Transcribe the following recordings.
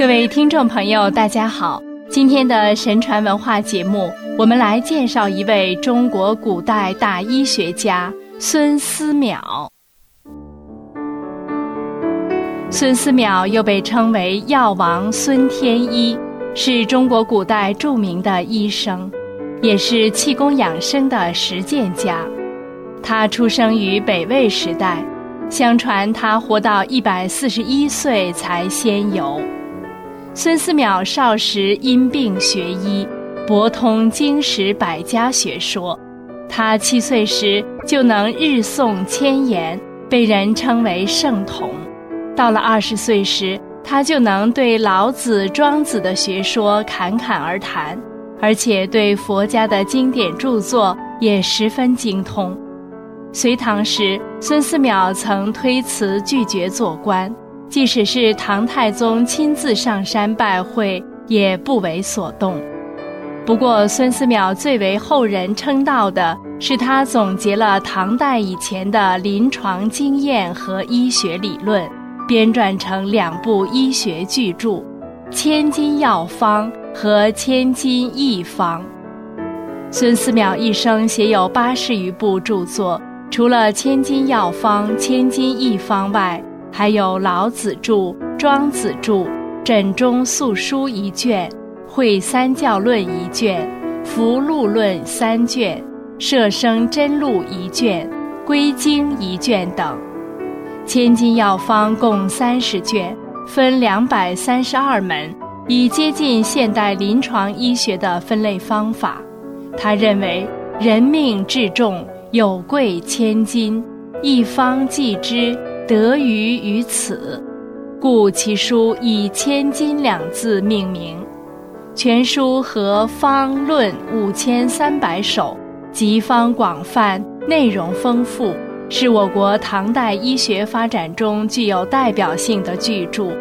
各位听众朋友，大家好！今天的神传文化节目，我们来介绍一位中国古代大医学家孙思邈。孙思邈又被称为药王孙天一，是中国古代著名的医生，也是气功养生的实践家。他出生于北魏时代，相传他活到一百四十一岁才仙游。孙思邈少时因病学医，博通经史百家学说。他七岁时就能日诵千言，被人称为圣童。到了二十岁时，他就能对老子、庄子的学说侃侃而谈，而且对佛家的经典著作也十分精通。隋唐时，孙思邈曾推辞拒绝做官，即使是唐太宗亲自上山拜会，也不为所动。不过，孙思邈最为后人称道的是他总结了唐代以前的临床经验和医学理论。编撰成两部医学巨著，《千金药方》和《千金义方》。孙思邈一生写有八十余部著作，除了《千金药方》《千金义方》外，还有老子著、庄子著、枕中素书一卷、会三教论一卷、福禄论三卷、摄生真录一卷、归经一卷等。千金药方共三十卷，分两百三十二门，以接近现代临床医学的分类方法。他认为人命至重，有贵千金，一方济之，得于于此，故其书以“千金”两字命名。全书和方论五千三百首，集方广泛，内容丰富。是我国唐代医学发展中具有代表性的巨著，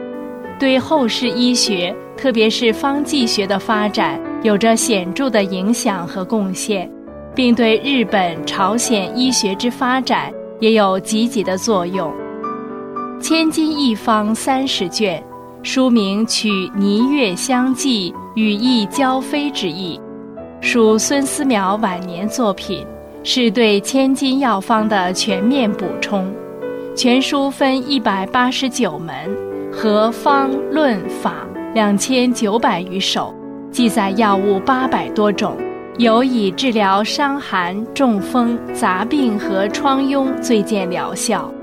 对后世医学，特别是方剂学的发展有着显著的影响和贡献，并对日本、朝鲜医学之发展也有积极的作用。千金一方三十卷，书名取霓月相济，语意交飞之意，属孙思邈晚年作品。是对千金药方的全面补充。全书分一百八十九门，和方论法两千九百余首，记载药物八百多种，尤以治疗伤寒、中风、杂病和疮痈最见疗效。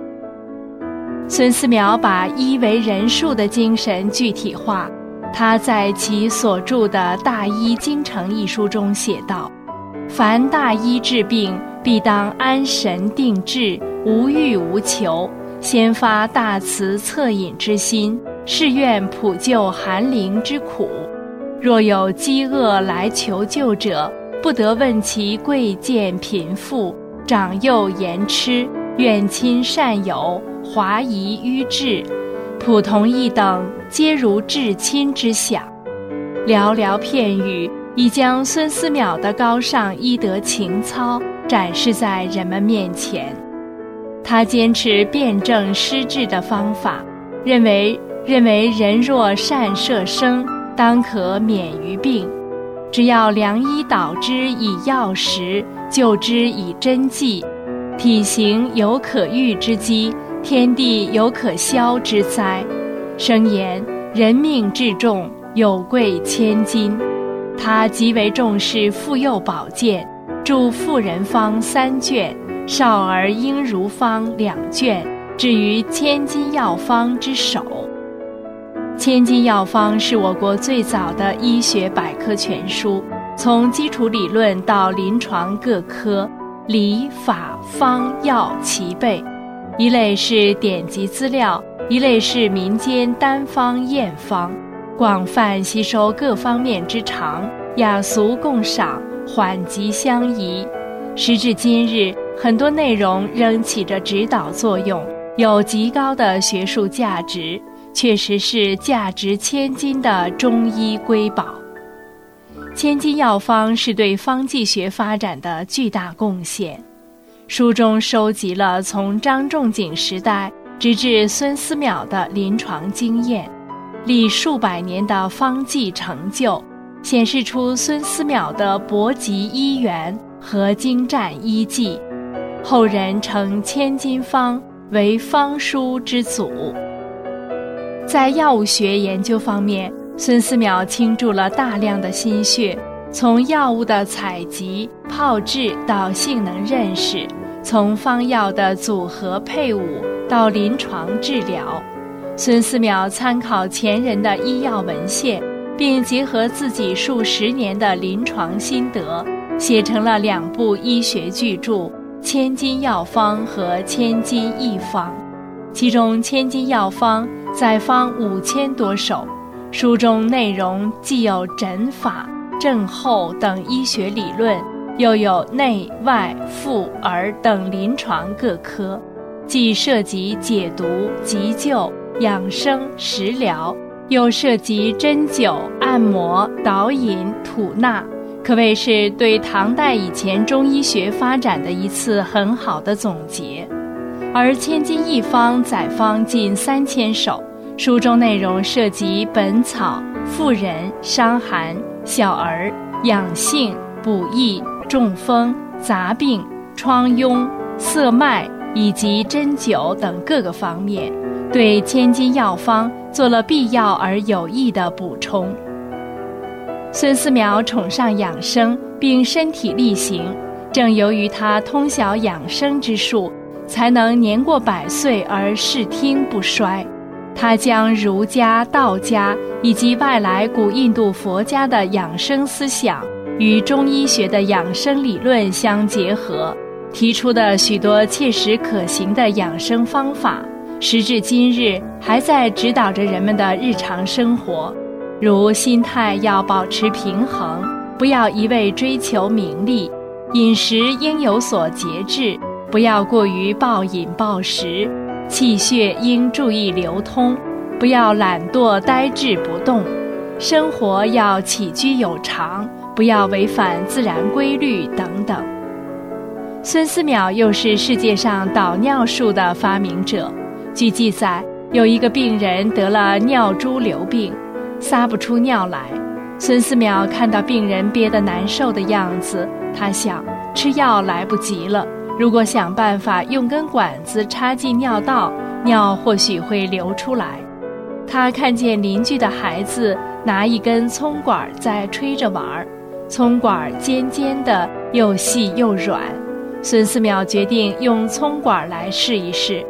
孙思邈把医为人术的精神具体化，他在其所著的《大医精诚》一书中写道。凡大医治病，必当安神定志，无欲无求，先发大慈恻隐之心，誓愿普救寒灵之苦。若有饥饿来求救者，不得问其贵贱贫富、长幼言痴、远亲善友、华夷愚智，普同一等，皆如至亲之想。寥寥片语。已将孙思邈的高尚医德情操展示在人们面前。他坚持辨证施治的方法，认为认为人若善摄生，当可免于病。只要良医导之以药食，救之以针剂，体型有可愈之机，天地有可消之灾。声言人命至重，有贵千金。他极为重视妇幼保健，著《妇人方》三卷，《少儿婴如方》两卷，至于《千金药方》之首。《千金药方》是我国最早的医学百科全书，从基础理论到临床各科，理法方药齐备。一类是典籍资料，一类是民间单方验方。广泛吸收各方面之长，雅俗共赏，缓急相宜。时至今日，很多内容仍起着指导作用，有极高的学术价值，确实是价值千金的中医瑰宝。《千金药方》是对方剂学发展的巨大贡献。书中收集了从张仲景时代直至孙思邈的临床经验。历数百年的方剂成就，显示出孙思邈的博极医源和精湛医技，后人称千金方为方书之祖。在药物学研究方面，孙思邈倾注了大量的心血，从药物的采集、炮制到性能认识，从方药的组合配伍到临床治疗，孙思邈参考前人的医药文献，并结合自己数十年的临床心得，写成了两部医学巨著《千金药方》和《千金一方》。其中，《千金药方》载方五千多首，书中内容既有诊法、症候等医学理论，又有内外妇儿等临床各科，既涉及解毒、急救、养生、食疗，又涉及针灸、按摩、导引、吐纳，可谓是对唐代以前中医学发展的一次很好的总结。而《千金一方》载方近三千首，书中内容涉及本草、妇人、伤寒、小儿、养性、补益、中风、杂病、疮痈、色脉以及针灸等各个方面，对《千金药方》做了必要而有益的补充。孙思邈崇尚养生，并身体力行，正由于他通晓养生之术。才能年过百岁而视听不衰。他将儒家、道家以及外来古印度佛家的养生思想与中医学的养生理论相结合，提出的许多切实可行的养生方法，时至今日还在指导着人们的日常生活。如心态要保持平衡，不要一味追求名利；饮食应有所节制。不要过于暴饮暴食，气血应注意流通，不要懒惰呆滞不动，生活要起居有常，不要违反自然规律等等。孙思邈又是世界上导尿术的发明者。据记载，有一个病人得了尿潴留病，撒不出尿来。孙思邈看到病人憋得难受的样子，他想吃药来不及了。如果想办法用根管子插进尿道，尿或许会流出来。他看见邻居的孩子拿一根葱管在吹着玩儿，葱管尖尖的，又细又软。孙思邈决定用葱管来试一试，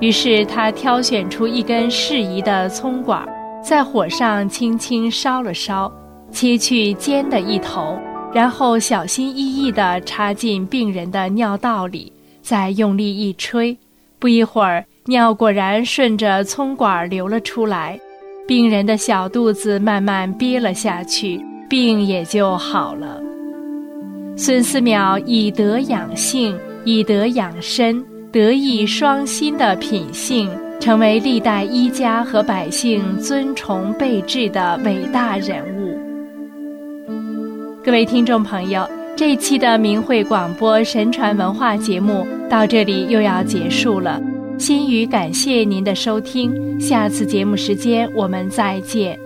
于是他挑选出一根适宜的葱管，在火上轻轻烧了烧，切去尖的一头。然后小心翼翼地插进病人的尿道里，再用力一吹，不一会儿，尿果然顺着葱管流了出来，病人的小肚子慢慢憋了下去，病也就好了。孙思邈以德养性，以德养身，德艺双馨的品性，成为历代医家和百姓尊崇备至的伟大人物。各位听众朋友，这一期的明慧广播神传文化节目到这里又要结束了。心语感谢您的收听，下次节目时间我们再见。